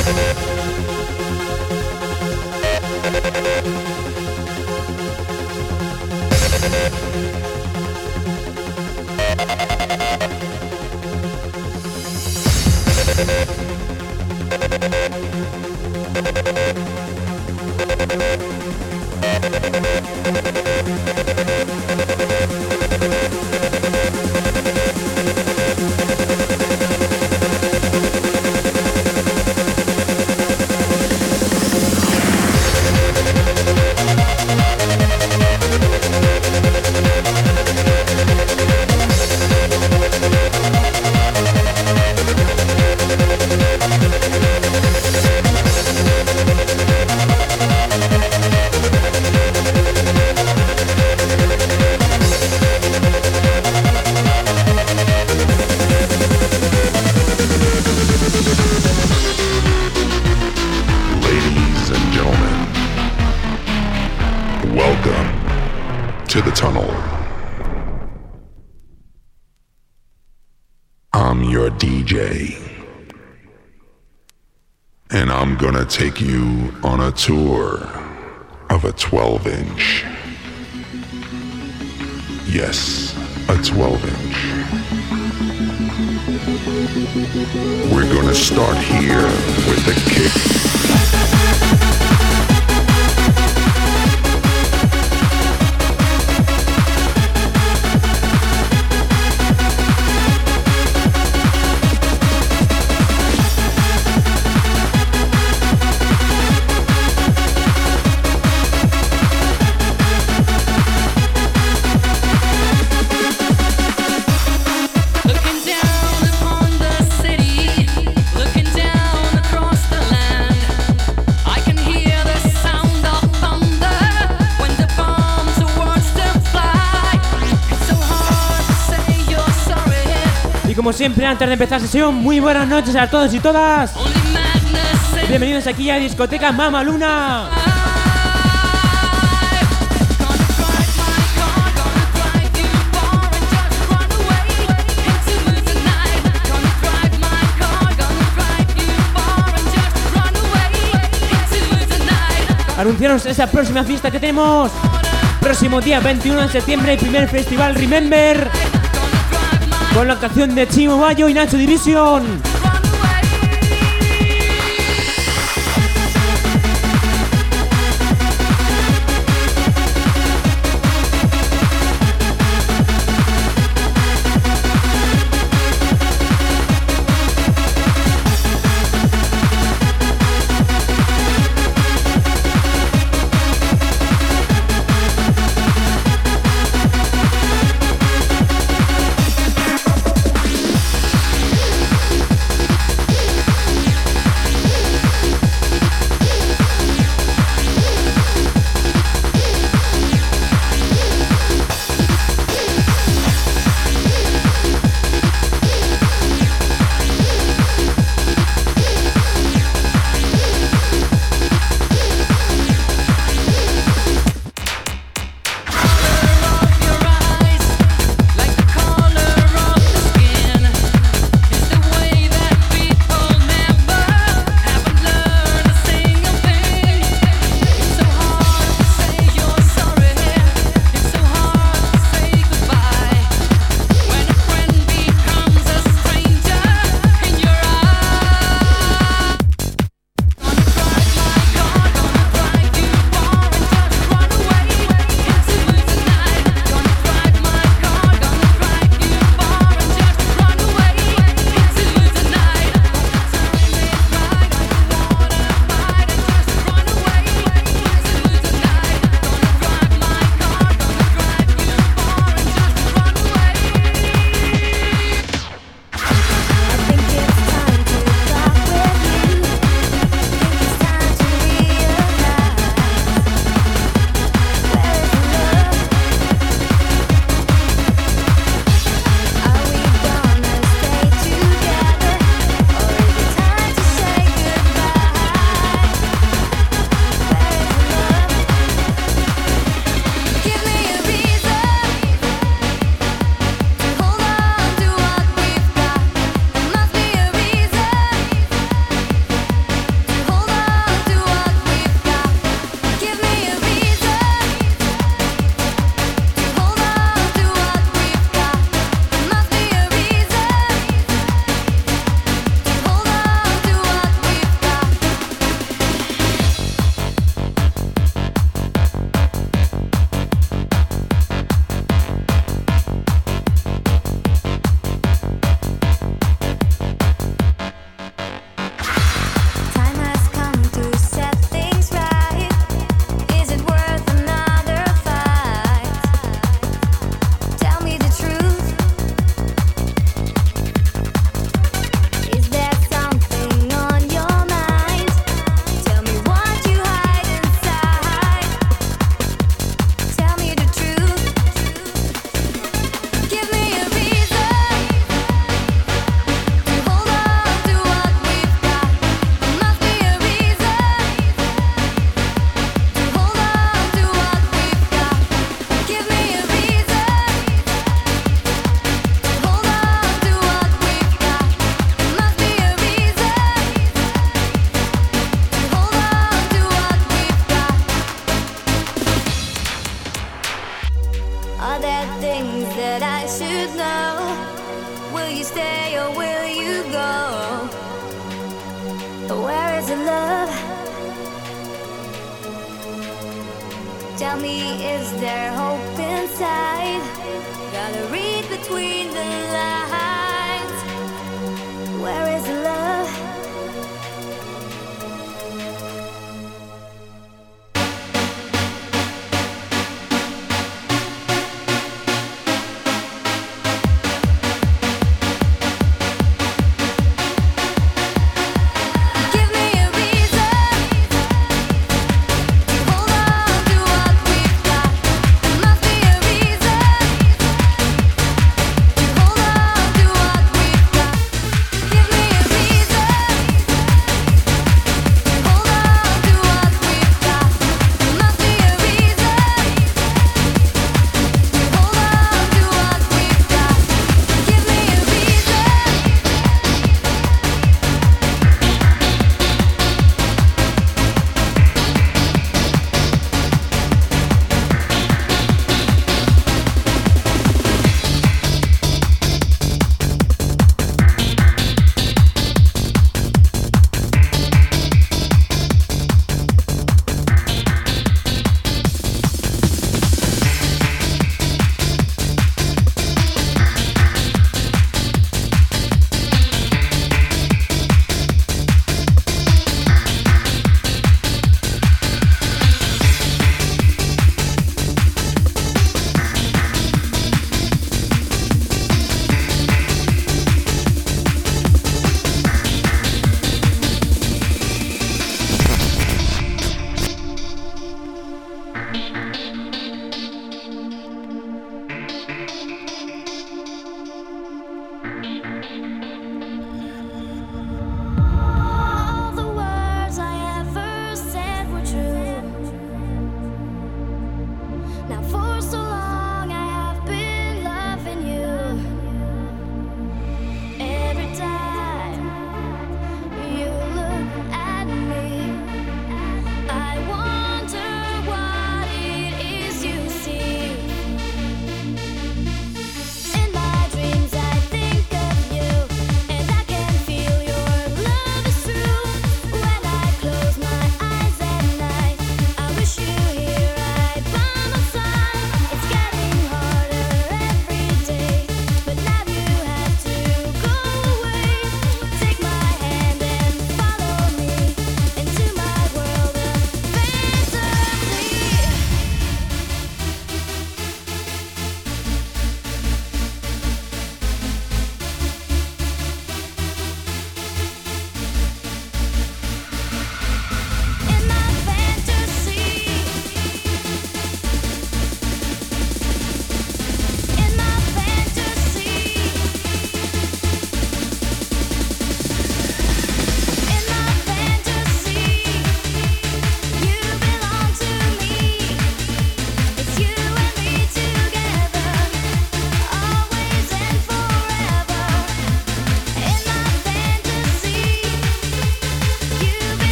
MUZIEK 12 inch. Yes, a 12 inch. We're gonna start here with a kick. Siempre, antes de empezar sesión, muy buenas noches a todos y todas. Bienvenidos aquí a Discoteca Mama Luna. Anunciaros esa próxima fiesta que tenemos. Próximo día 21 de septiembre, primer festival Remember con la canción de Chimo Bayo y Nacho Division.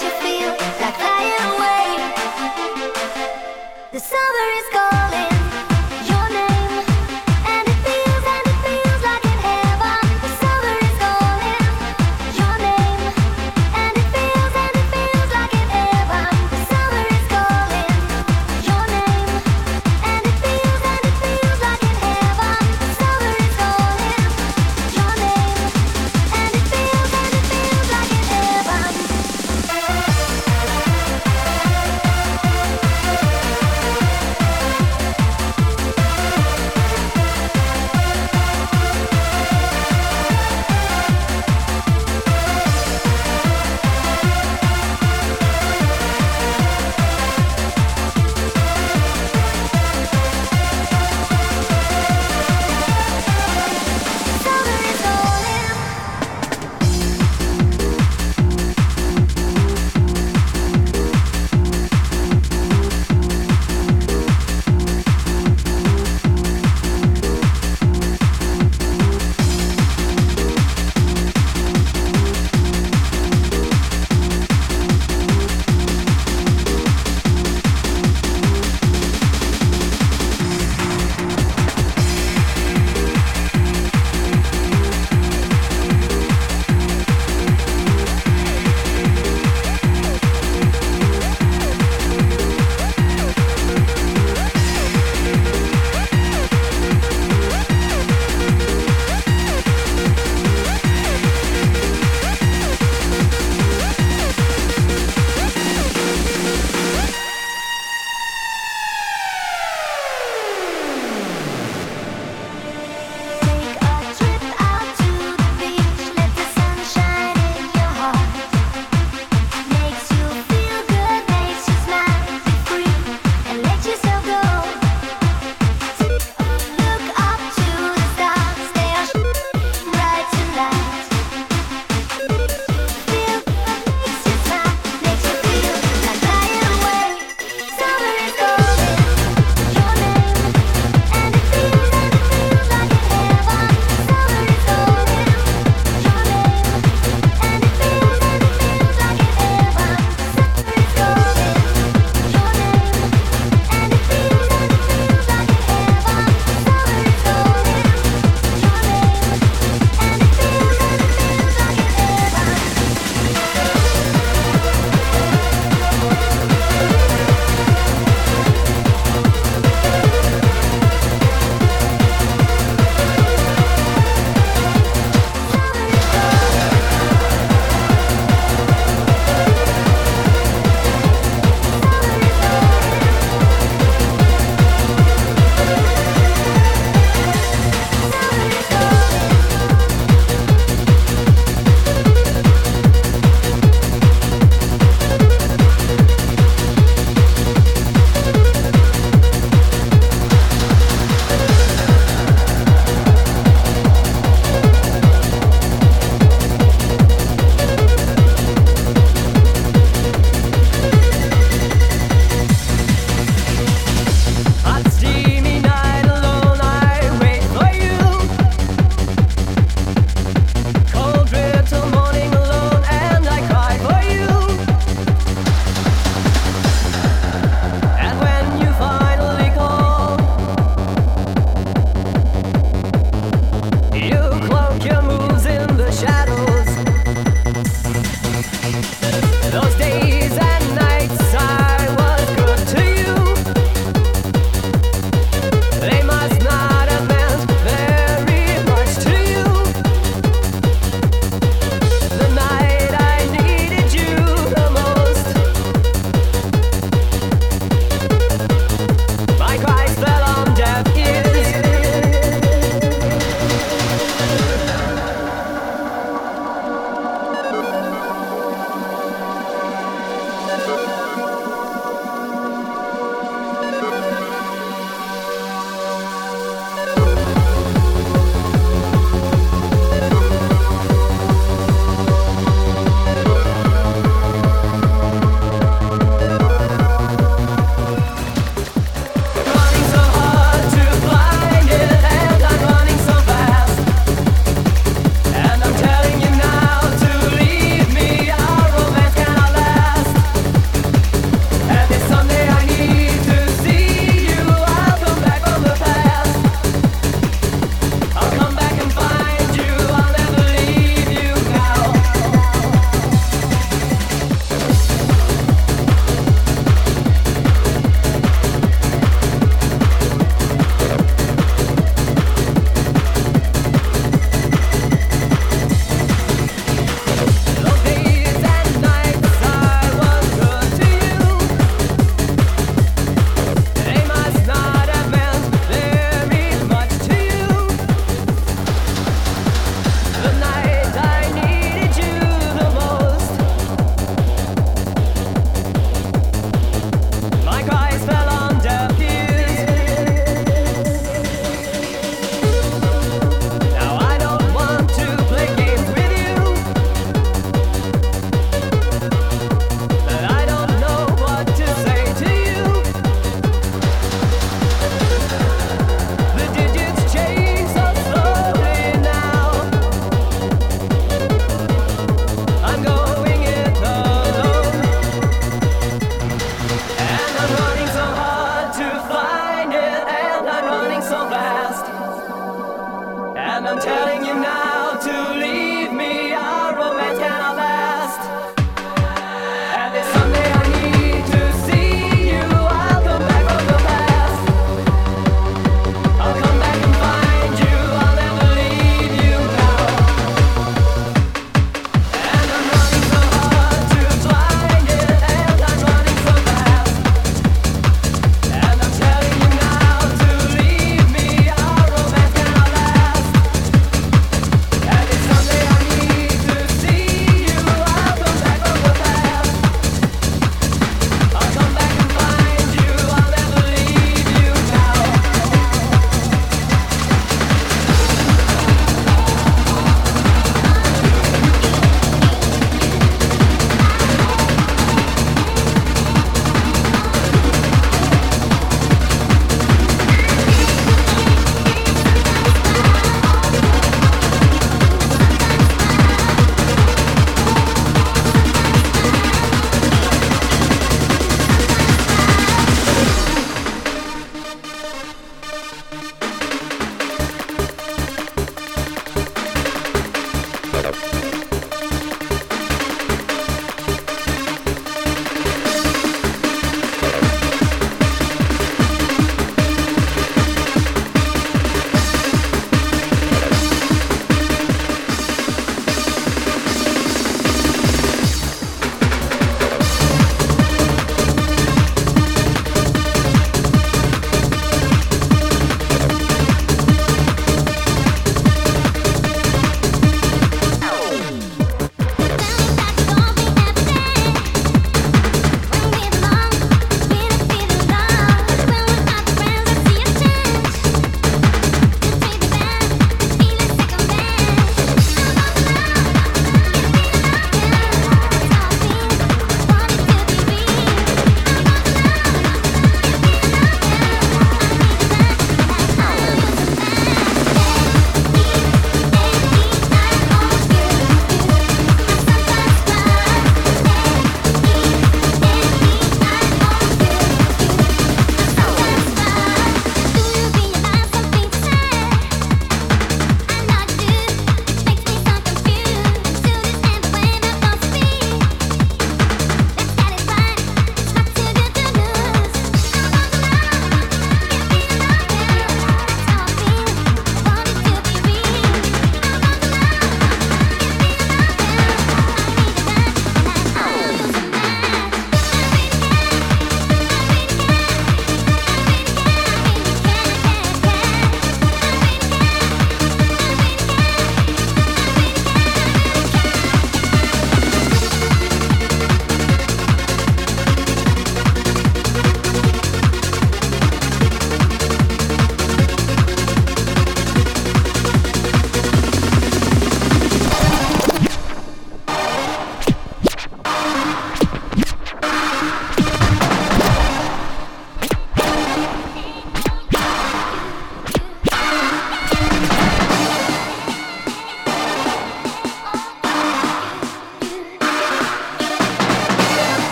you feel.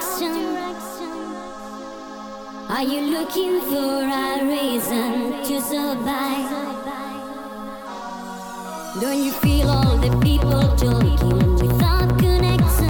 direction? Are you looking for a reason to survive? Don't you feel all the people talking without connection?